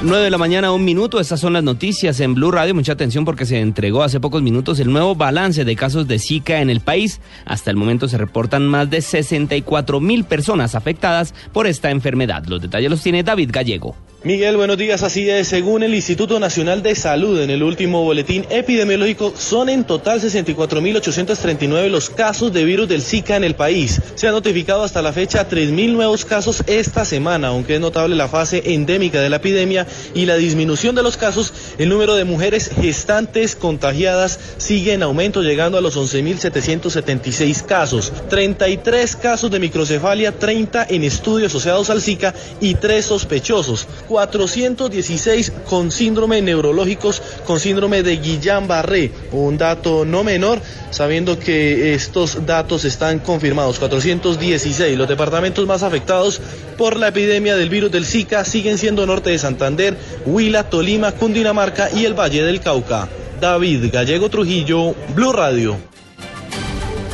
9 de la mañana, un minuto. Estas son las noticias en Blue Radio. Mucha atención porque se entregó hace pocos minutos el nuevo balance de casos de Zika en el país. Hasta el momento se reportan más de 64 mil personas afectadas por esta enfermedad. Los detalles los tiene David Gallego. Miguel, buenos días. Así es, según el Instituto Nacional de Salud, en el último boletín epidemiológico, son en total 64.839 los casos de virus del Zika en el país. Se han notificado hasta la fecha 3.000 nuevos casos esta semana, aunque es notable la fase endémica de la epidemia y la disminución de los casos. El número de mujeres gestantes contagiadas sigue en aumento, llegando a los 11.776 casos. 33 casos de microcefalia, 30 en estudios asociados al Zika y 3 sospechosos. 416 con síndrome neurológicos, con síndrome de Guillain-Barré. Un dato no menor, sabiendo que estos datos están confirmados. 416. Los departamentos más afectados por la epidemia del virus del Zika siguen siendo Norte de Santander, Huila, Tolima, Cundinamarca y el Valle del Cauca. David Gallego Trujillo, Blue Radio.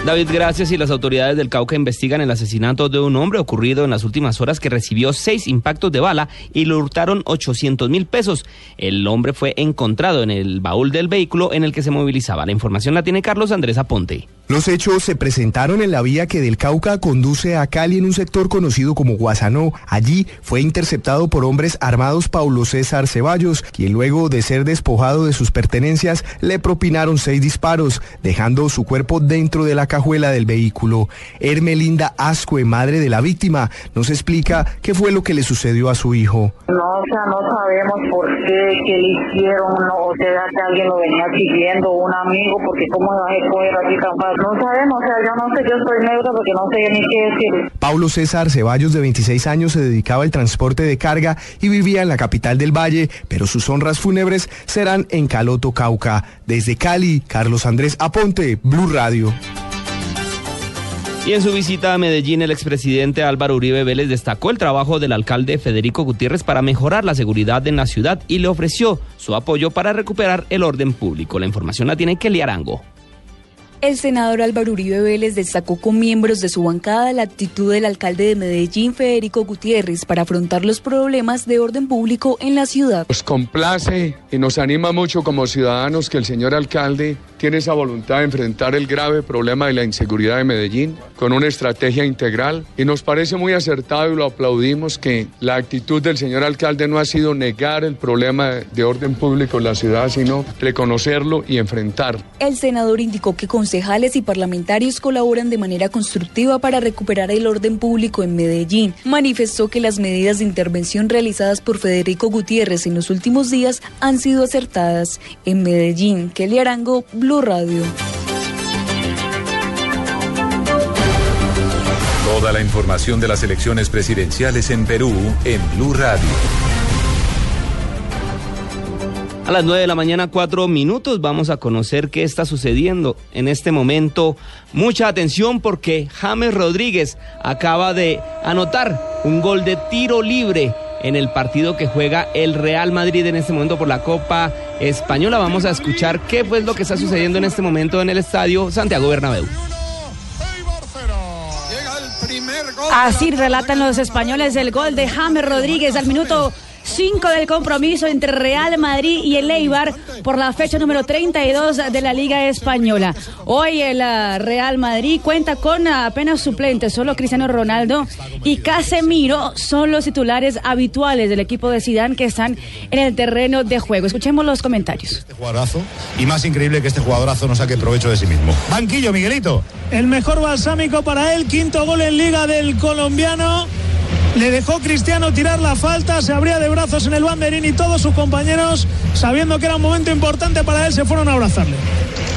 David, gracias. Y las autoridades del Cauca investigan el asesinato de un hombre ocurrido en las últimas horas que recibió seis impactos de bala y le hurtaron 800 mil pesos. El hombre fue encontrado en el baúl del vehículo en el que se movilizaba. La información la tiene Carlos Andrés Aponte. Los hechos se presentaron en la vía que del Cauca conduce a Cali en un sector conocido como Guasanó. Allí fue interceptado por hombres armados Paulo César Ceballos, quien luego de ser despojado de sus pertenencias le propinaron seis disparos, dejando su cuerpo dentro de la cajuela del vehículo. Hermelinda Ascue, madre de la víctima, nos explica qué fue lo que le sucedió a su hijo. No, o sea, no sabemos por qué, qué le hicieron, no, o sea, que alguien lo venía siguiendo, un amigo, porque cómo va a coger así tan fácil. No sabemos, o sea, yo no sé, yo soy negra porque no sé ni qué decir. Paulo César Ceballos, de 26 años, se dedicaba al transporte de carga y vivía en la capital del Valle, pero sus honras fúnebres serán en Caloto, Cauca. Desde Cali, Carlos Andrés Aponte, Blue Radio. Y en su visita a Medellín, el expresidente Álvaro Uribe Vélez destacó el trabajo del alcalde Federico Gutiérrez para mejorar la seguridad en la ciudad y le ofreció su apoyo para recuperar el orden público. La información la tiene Kelly Arango. El senador Álvaro Uribe Vélez destacó con miembros de su bancada la actitud del alcalde de Medellín, Federico Gutiérrez, para afrontar los problemas de orden público en la ciudad. Nos complace y nos anima mucho como ciudadanos que el señor alcalde tiene esa voluntad de enfrentar el grave problema de la inseguridad de Medellín con una estrategia integral y nos parece muy acertado y lo aplaudimos que la actitud del señor alcalde no ha sido negar el problema de orden público en la ciudad, sino reconocerlo y enfrentar. El senador indicó que y parlamentarios colaboran de manera constructiva para recuperar el orden público en Medellín. Manifestó que las medidas de intervención realizadas por Federico Gutiérrez en los últimos días han sido acertadas. En Medellín, Kelly Arango, Blue Radio. Toda la información de las elecciones presidenciales en Perú en Blue Radio. A las 9 de la mañana, cuatro minutos, vamos a conocer qué está sucediendo en este momento. Mucha atención porque James Rodríguez acaba de anotar un gol de tiro libre en el partido que juega el Real Madrid en este momento por la Copa Española. Vamos a escuchar qué fue lo que está sucediendo en este momento en el estadio Santiago Bernabéu. Así relatan los españoles el gol de James Rodríguez al minuto 5 del compromiso entre Real Madrid y el Eibar por la fecha número 32 de la Liga Española. Hoy el uh, Real Madrid cuenta con apenas suplentes, solo Cristiano Ronaldo y Casemiro son los titulares habituales del equipo de Zidane que están en el terreno de juego. Escuchemos los comentarios. Este jugadorazo y más increíble que este jugadorazo no saque provecho de sí mismo. Banquillo, Miguelito. El mejor balsámico para él, quinto gol en Liga del colombiano. Le dejó Cristiano tirar la falta, se abría de brazos en el banderín y todos sus compañeros, sabiendo que era un momento importante para él, se fueron a abrazarle.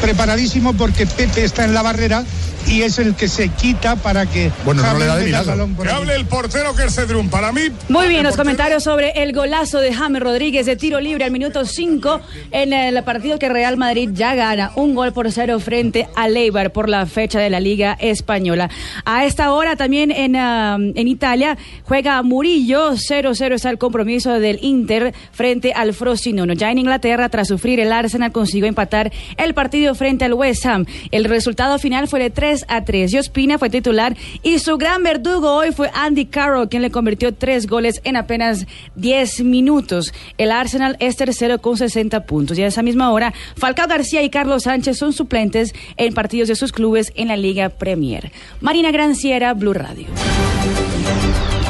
Preparadísimo porque Pepe está en la barrera y es el que se quita para que Bueno, no le da de el milagro. balón por Que ahí. hable el portero que es Cedrún. Para mí, Muy bien, los comentarios sobre el golazo de James Rodríguez de tiro libre al minuto 5 en el partido que Real Madrid ya gana un gol por cero frente a Leibar por la fecha de la Liga Española. A esta hora también en, ah, en Italia juega Murillo, 0-0 está el compromiso del Inter frente al Frosinone. Ya en Inglaterra, tras sufrir el Arsenal, consiguió empatar el partido frente al West Ham. El resultado final fue de 3 a 3. Jospina fue titular y su gran verdugo hoy fue Andy Carroll, quien le convirtió tres goles en apenas 10 minutos. El Arsenal es tercero con 60 puntos. Y a esa misma hora, Falcao García y Carlos Sánchez son suplentes en partidos de sus clubes en la Liga Premier. Marina Granciera, Blue Radio.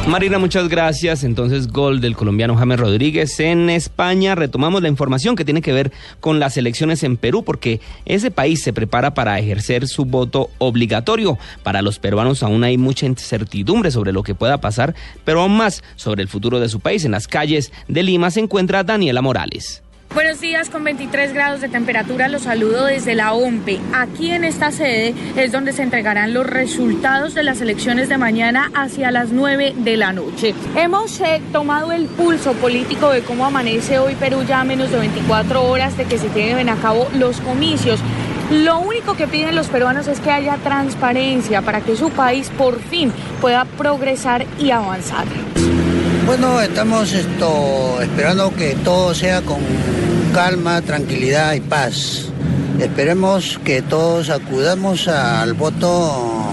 Marina, muchas gracias. Entonces, gol del colombiano James Rodríguez en España. Retomamos la información que tiene que ver con las elecciones en Perú, porque ese país se prepara para ejercer su voto obligatorio. Para los peruanos aún hay mucha incertidumbre sobre lo que pueda pasar, pero aún más sobre el futuro de su país. En las calles de Lima se encuentra Daniela Morales. Buenos días, con 23 grados de temperatura los saludo desde la OMPE. Aquí en esta sede es donde se entregarán los resultados de las elecciones de mañana hacia las 9 de la noche. Hemos eh, tomado el pulso político de cómo amanece hoy Perú ya a menos de 24 horas de que se lleven a cabo los comicios. Lo único que piden los peruanos es que haya transparencia para que su país por fin pueda progresar y avanzar. Bueno, estamos esto, esperando que todo sea con calma, tranquilidad y paz. Esperemos que todos acudamos al voto.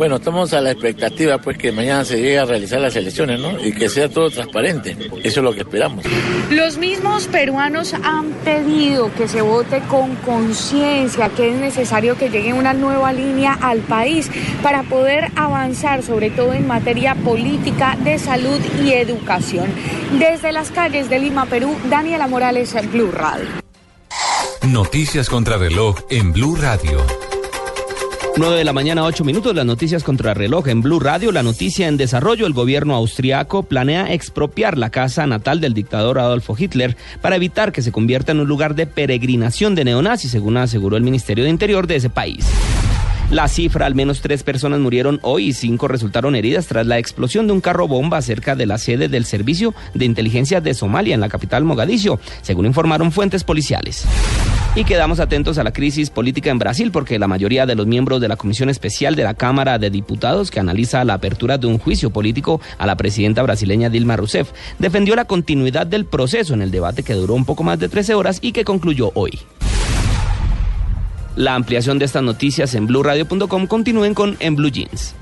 Bueno, estamos a la expectativa pues que mañana se llegue a realizar las elecciones, ¿no? Y que sea todo transparente. Eso es lo que esperamos. Los mismos peruanos han pedido que se vote con conciencia, que es necesario que llegue una nueva línea al país para poder avanzar, sobre todo en materia política, de salud y educación. Desde las calles de Lima, Perú, Daniela Morales, Blue Radio. Noticias contra reloj en Blue Radio. 9 de la mañana, 8 minutos, las noticias contra reloj en Blue Radio. La noticia en desarrollo, el gobierno austriaco planea expropiar la casa natal del dictador Adolfo Hitler para evitar que se convierta en un lugar de peregrinación de neonazis, según aseguró el Ministerio de Interior de ese país. La cifra, al menos tres personas murieron hoy y cinco resultaron heridas tras la explosión de un carro bomba cerca de la sede del Servicio de Inteligencia de Somalia en la capital Mogadiscio, según informaron fuentes policiales. Y quedamos atentos a la crisis política en Brasil porque la mayoría de los miembros de la Comisión Especial de la Cámara de Diputados que analiza la apertura de un juicio político a la presidenta brasileña Dilma Rousseff defendió la continuidad del proceso en el debate que duró un poco más de 13 horas y que concluyó hoy. La ampliación de estas noticias en blurradio.com continúen con En Blue Jeans.